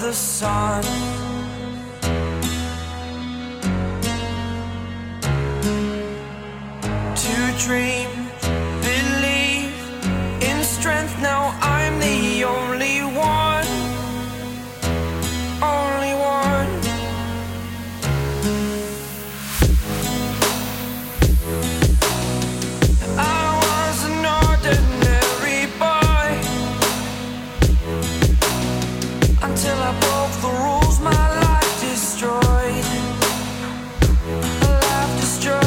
the sun. To dream, believe in strength. Now I'm the only one, only one. Until I broke the rules my life destroyed. My life destroyed.